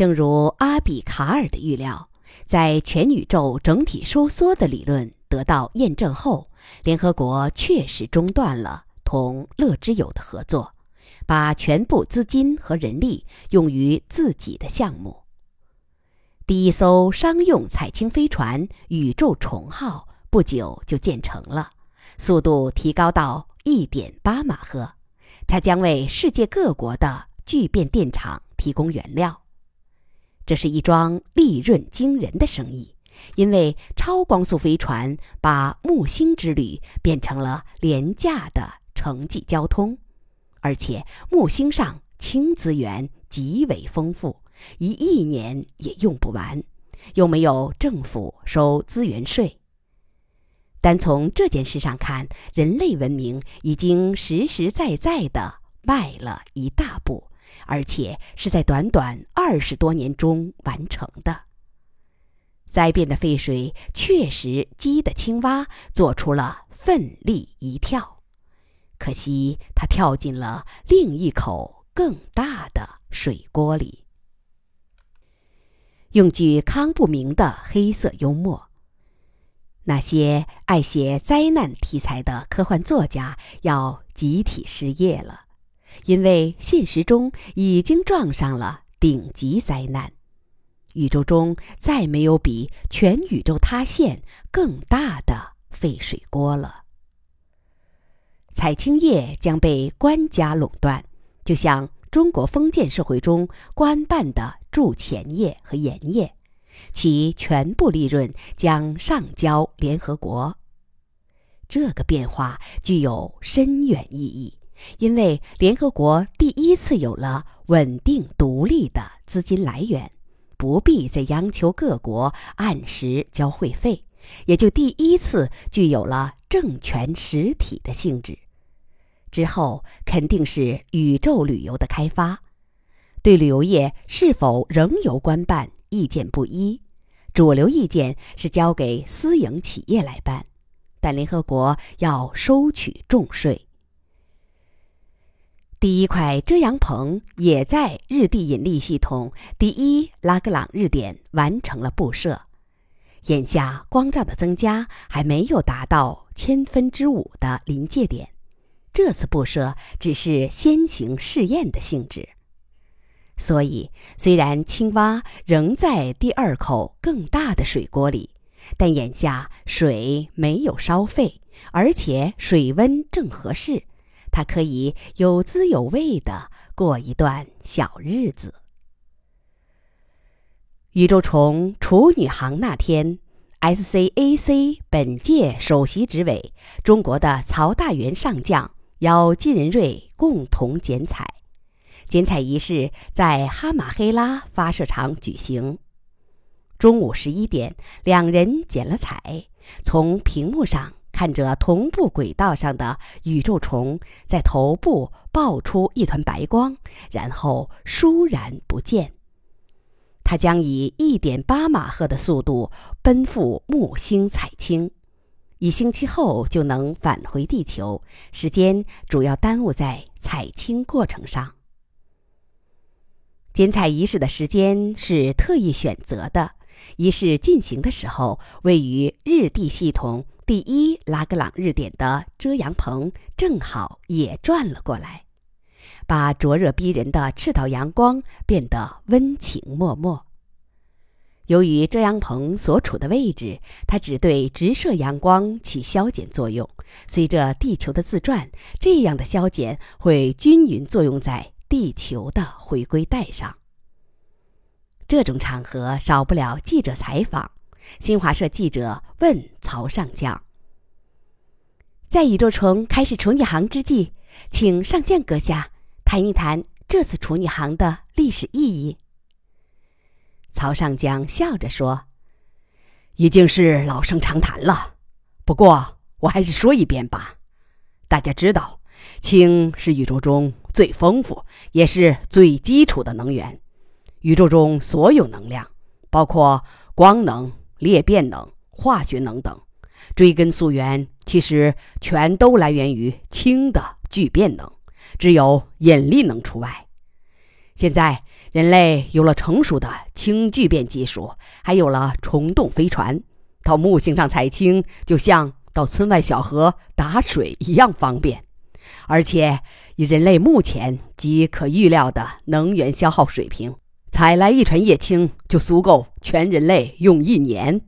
正如阿比卡尔的预料，在全宇宙整体收缩的理论得到验证后，联合国确实中断了同乐之友的合作，把全部资金和人力用于自己的项目。第一艘商用采氢飞船“宇宙虫号”不久就建成了，速度提高到1.8马赫。它将为世界各国的聚变电厂提供原料。这是一桩利润惊人的生意，因为超光速飞船把木星之旅变成了廉价的城际交通，而且木星上氢资源极为丰富。一亿年也用不完，又没有政府收资源税。单从这件事上看，人类文明已经实实在在的迈了一大步，而且是在短短二十多年中完成的。灾变的废水确实激得青蛙做出了奋力一跳，可惜它跳进了另一口更大的水锅里。用句康不明的黑色幽默，那些爱写灾难题材的科幻作家要集体失业了，因为现实中已经撞上了顶级灾难，宇宙中再没有比全宇宙塌陷更大的沸水锅了。采青业将被官家垄断，就像。中国封建社会中，官办的铸钱业和盐业，其全部利润将上交联合国。这个变化具有深远意义，因为联合国第一次有了稳定独立的资金来源，不必再央求各国按时交会费，也就第一次具有了政权实体的性质。之后肯定是宇宙旅游的开发，对旅游业是否仍由官办意见不一，主流意见是交给私营企业来办，但联合国要收取重税。第一块遮阳棚也在日地引力系统第一拉格朗日点完成了布设，眼下光照的增加还没有达到千分之五的临界点。这次布设只是先行试验的性质，所以虽然青蛙仍在第二口更大的水锅里，但眼下水没有烧沸，而且水温正合适，它可以有滋有味的过一段小日子。宇宙虫处女航那天，SCAC 本届首席执委中国的曹大元上将。邀金仁瑞共同剪彩，剪彩仪式在哈马黑拉发射场举行。中午十一点，两人剪了彩，从屏幕上看着同步轨道上的宇宙虫在头部爆出一团白光，然后倏然不见。它将以一点八马赫的速度奔赴木星采氢。一星期后就能返回地球，时间主要耽误在采氢过程上。剪彩仪式的时间是特意选择的，仪式进行的时候，位于日地系统第一拉格朗日点的遮阳棚正好也转了过来，把灼热逼人的赤道阳光变得温情脉脉。由于遮阳棚所处的位置，它只对直射阳光起消减作用。随着地球的自转，这样的消减会均匀作用在地球的回归带上。这种场合少不了记者采访。新华社记者问曹上将：“在宇宙虫开始处女航之际，请上将阁下谈一谈这次处女航的历史意义。”曹上将笑着说：“已经是老生常谈了，不过我还是说一遍吧。大家知道，氢是宇宙中最丰富也是最基础的能源。宇宙中所有能量，包括光能、裂变能、化学能等，追根溯源，其实全都来源于氢的聚变能，只有引力能除外。现在。”人类有了成熟的氢聚变技术，还有了虫洞飞船，到木星上采氢就像到村外小河打水一样方便。而且以人类目前及可预料的能源消耗水平，采来一船液氢就足够全人类用一年。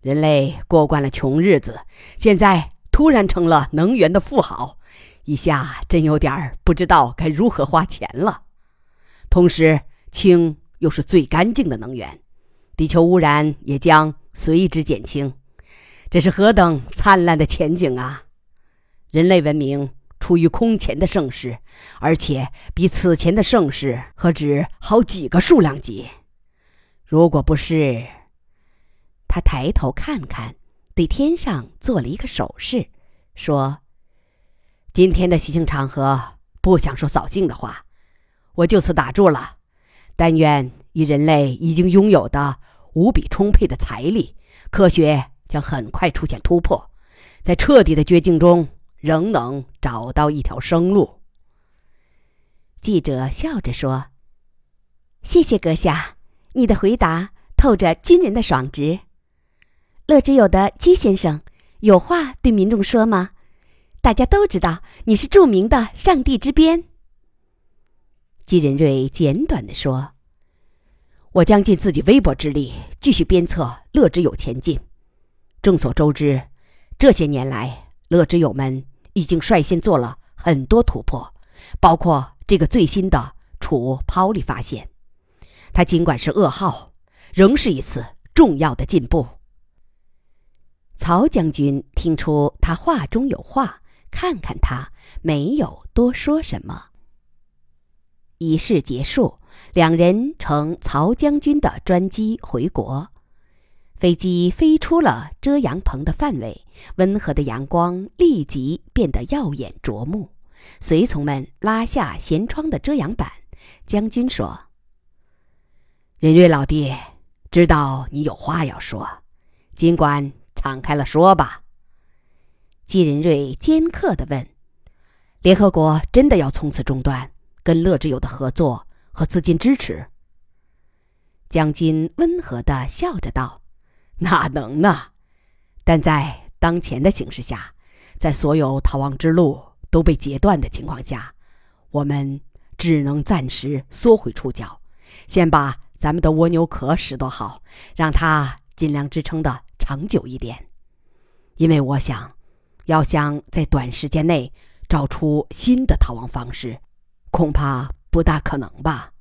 人类过惯了穷日子，现在突然成了能源的富豪，一下真有点不知道该如何花钱了。同时，氢又是最干净的能源，地球污染也将随之减轻。这是何等灿烂的前景啊！人类文明处于空前的盛世，而且比此前的盛世何止好几个数量级。如果不是……他抬头看看，对天上做了一个手势，说：“今天的喜庆场合，不想说扫兴的话。”我就此打住了，但愿以人类已经拥有的无比充沛的财力，科学将很快出现突破，在彻底的绝境中仍能找到一条生路。记者笑着说：“谢谢阁下，你的回答透着军人的爽直。”乐之友的姬先生有话对民众说吗？大家都知道你是著名的上帝之鞭。姬仁瑞简短地说：“我将尽自己微薄之力，继续鞭策乐之友前进。众所周知，这些年来，乐之友们已经率先做了很多突破，包括这个最新的储抛力发现。它尽管是噩耗，仍是一次重要的进步。”曹将军听出他话中有话，看看他，没有多说什么。仪式结束，两人乘曹将军的专机回国。飞机飞出了遮阳棚的范围，温和的阳光立即变得耀眼夺目。随从们拉下舷窗的遮阳板。将军说：“任瑞老弟，知道你有话要说，尽管敞开了说吧。”季仁瑞尖刻地问：“联合国真的要从此中断？”跟乐之友的合作和资金支持。将军温和的笑着道：“哪能呢？但在当前的形势下，在所有逃亡之路都被截断的情况下，我们只能暂时缩回触角，先把咱们的蜗牛壳拾掇好，让它尽量支撑的长久一点。因为我想，要想在短时间内找出新的逃亡方式。”恐怕不大可能吧。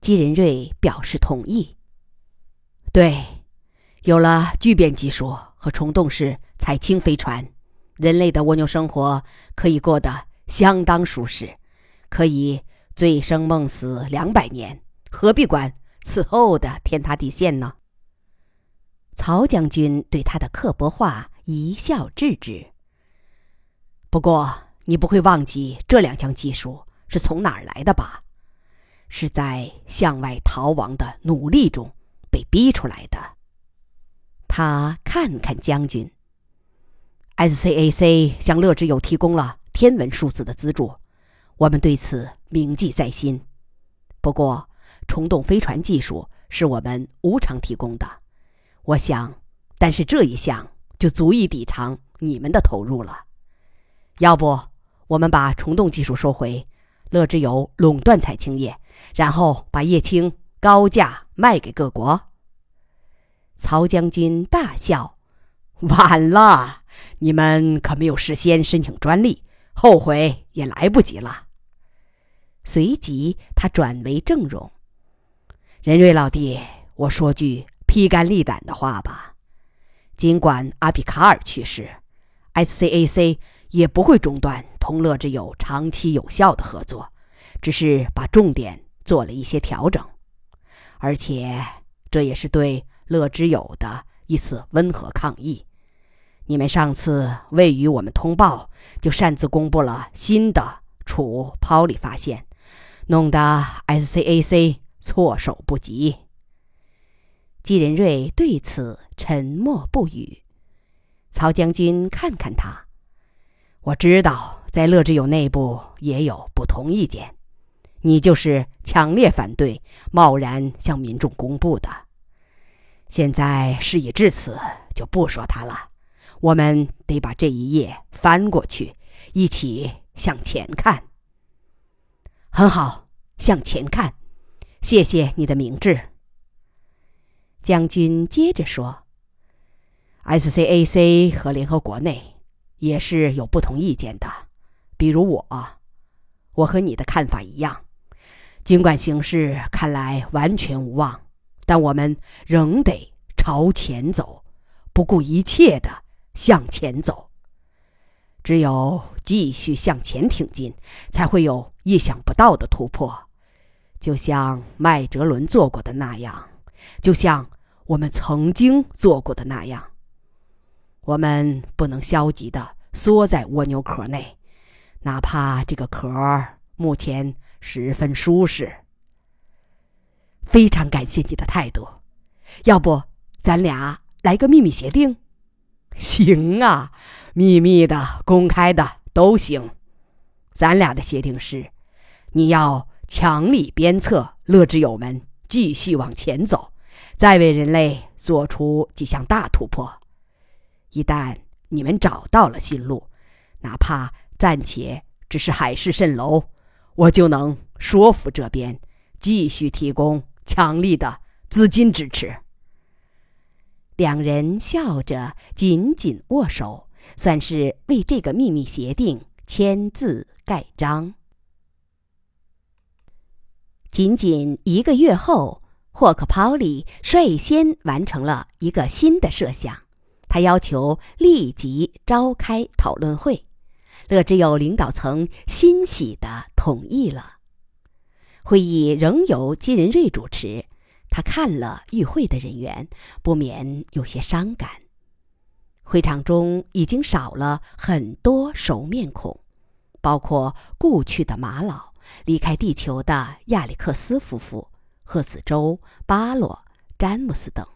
姬仁瑞表示同意。对，有了聚变技术和虫洞式采氢飞船，人类的蜗牛生活可以过得相当舒适，可以醉生梦死两百年，何必管此后的天塌地陷呢？曹将军对他的刻薄话一笑置之。不过。你不会忘记这两项技术是从哪儿来的吧？是在向外逃亡的努力中被逼出来的。他看看将军。SCAC 向乐之友提供了天文数字的资助，我们对此铭记在心。不过，虫洞飞船技术是我们无偿提供的。我想，但是这一项就足以抵偿你们的投入了。要不？我们把虫洞技术收回，乐之友垄断采青叶，然后把叶青高价卖给各国。曹将军大笑：“晚了，你们可没有事先申请专利，后悔也来不及了。”随即，他转为郑容：“任瑞老弟，我说句披肝沥胆的话吧，尽管阿比卡尔去世，SCAC。”也不会中断同乐之友长期有效的合作，只是把重点做了一些调整，而且这也是对乐之友的一次温和抗议。你们上次未与我们通报，就擅自公布了新的储抛力发现，弄得 SCAC 措手不及。季仁瑞对此沉默不语。曹将军看看他。我知道，在乐之友内部也有不同意见。你就是强烈反对贸然向民众公布的。现在事已至此，就不说它了。我们得把这一页翻过去，一起向前看。很好，向前看。谢谢你的明智。将军接着说：“SCAC 和联合国内也是有不同意见的，比如我，我和你的看法一样。尽管形势看来完全无望。”但我们仍得朝前走，不顾一切的向前走。只有继续向前挺进，才会有意想不到的突破。就像麦哲伦做过的那样，就像我们曾经做过的那样。我们不能消极的缩在蜗牛壳内，哪怕这个壳目前十分舒适。非常感谢你的态度，要不咱俩来个秘密协定？行啊，秘密的、公开的都行。咱俩的协定是，你要强力鞭策乐之友们继续往前走，再为人类做出几项大突破。一旦你们找到了新路，哪怕暂且只是海市蜃楼，我就能说服这边继续提供。强力的资金支持。两人笑着紧紧握手，算是为这个秘密协定签字盖章。仅仅一个月后，霍克·鲍里率先完成了一个新的设想，他要求立即召开讨论会。乐之友领导层欣喜地同意了。会议仍由金仁瑞主持，他看了与会的人员，不免有些伤感。会场中已经少了很多熟面孔，包括故去的马老、离开地球的亚历克斯夫妇、贺子州、巴洛、詹姆斯等，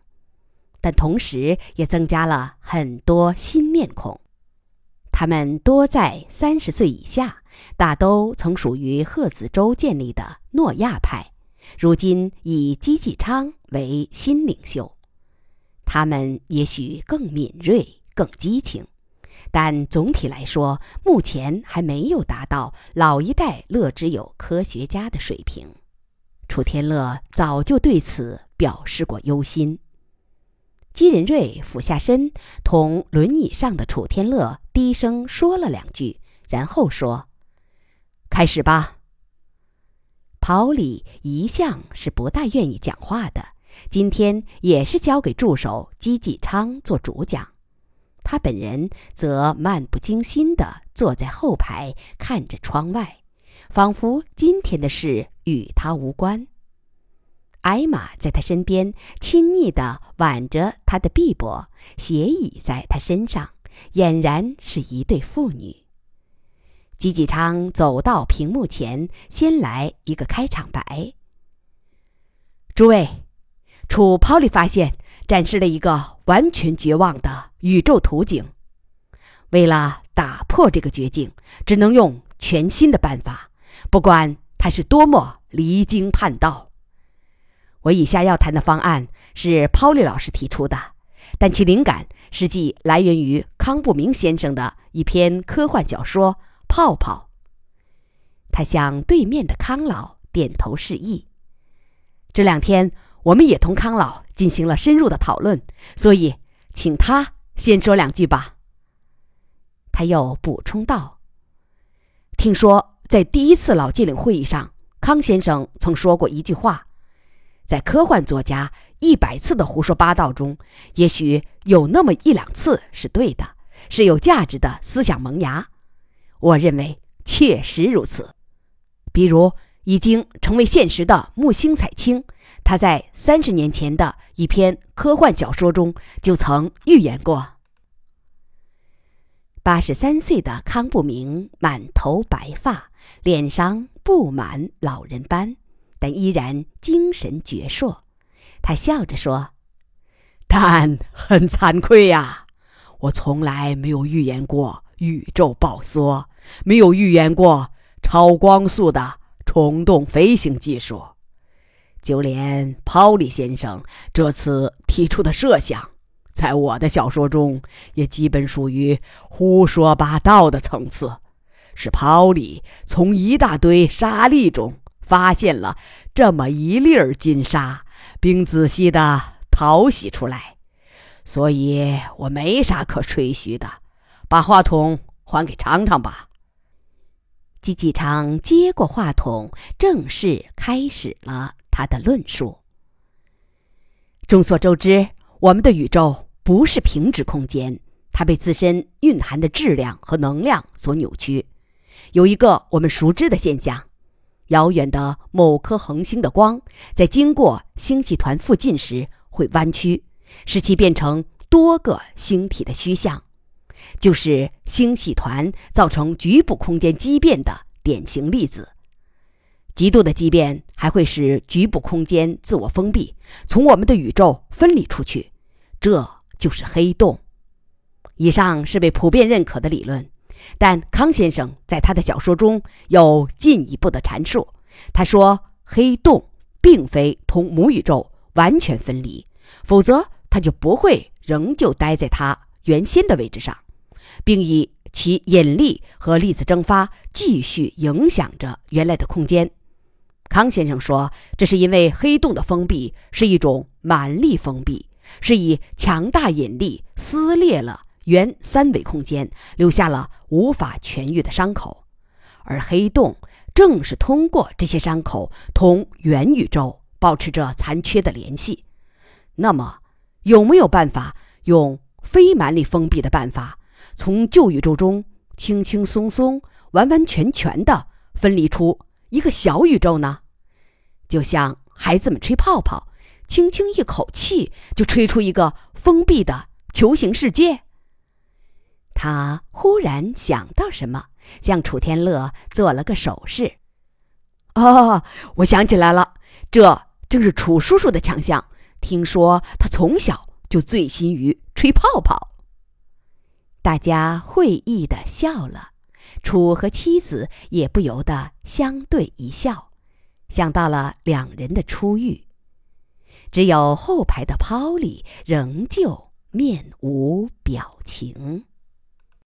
但同时也增加了很多新面孔。他们多在三十岁以下，大都曾属于贺子州建立的诺亚派，如今以姬继昌为新领袖。他们也许更敏锐、更激情，但总体来说，目前还没有达到老一代乐之友科学家的水平。楚天乐早就对此表示过忧心。姬仁瑞俯下身，同轮椅上的楚天乐低声说了两句，然后说：“开始吧。”跑里一向是不大愿意讲话的，今天也是交给助手姬继昌做主讲，他本人则漫不经心地坐在后排，看着窗外，仿佛今天的事与他无关。艾玛在他身边亲昵地挽着他的臂膊，斜倚在他身上，俨然是一对父女。吉吉昌走到屏幕前，先来一个开场白：“诸位，楚抛利发现展示了一个完全绝望的宇宙图景。为了打破这个绝境，只能用全新的办法，不管它是多么离经叛道。”我以下要谈的方案是抛利老师提出的，但其灵感实际来源于康不明先生的一篇科幻小说《泡泡》。他向对面的康老点头示意。这两天我们也同康老进行了深入的讨论，所以请他先说两句吧。他又补充道：“听说在第一次老纪领会议上，康先生曾说过一句话。”在科幻作家一百次的胡说八道中，也许有那么一两次是对的，是有价值的思想萌芽。我认为确实如此。比如已经成为现实的木星彩青，他在三十年前的一篇科幻小说中就曾预言过。八十三岁的康不明满头白发，脸上布满老人斑。但依然精神矍铄，他笑着说：“但很惭愧呀，我从来没有预言过宇宙爆缩，没有预言过超光速的虫洞飞行技术。就连泡利先生这次提出的设想，在我的小说中也基本属于胡说八道的层次。是泡利从一大堆沙粒中发现了这么一粒儿金沙，并仔细的淘洗出来，所以我没啥可吹嘘的。把话筒还给尝尝吧。季季昌接过话筒，正式开始了。他的论述。众所周知，我们的宇宙不是平直空间，它被自身蕴含的质量和能量所扭曲。有一个我们熟知的现象：遥远的某颗恒星的光在经过星系团附近时会弯曲，使其变成多个星体的虚像，就是星系团造成局部空间畸变的典型例子。极度的畸变还会使局部空间自我封闭，从我们的宇宙分离出去，这就是黑洞。以上是被普遍认可的理论，但康先生在他的小说中有进一步的阐述。他说，黑洞并非同母宇宙完全分离，否则它就不会仍旧待在它原先的位置上，并以其引力和粒子蒸发继续影响着原来的空间。康先生说：“这是因为黑洞的封闭是一种蛮力封闭，是以强大引力撕裂了原三维空间，留下了无法痊愈的伤口。而黑洞正是通过这些伤口同原宇宙保持着残缺的联系。那么，有没有办法用非蛮力封闭的办法，从旧宇宙中轻轻松松、完完全全的分离出一个小宇宙呢？”就像孩子们吹泡泡，轻轻一口气就吹出一个封闭的球形世界。他忽然想到什么，向楚天乐做了个手势。哦，我想起来了，这正是楚叔叔的强项。听说他从小就醉心于吹泡泡。大家会意的笑了，楚和妻子也不由得相对一笑。想到了两人的初遇，只有后排的 Polly 仍旧面无表情。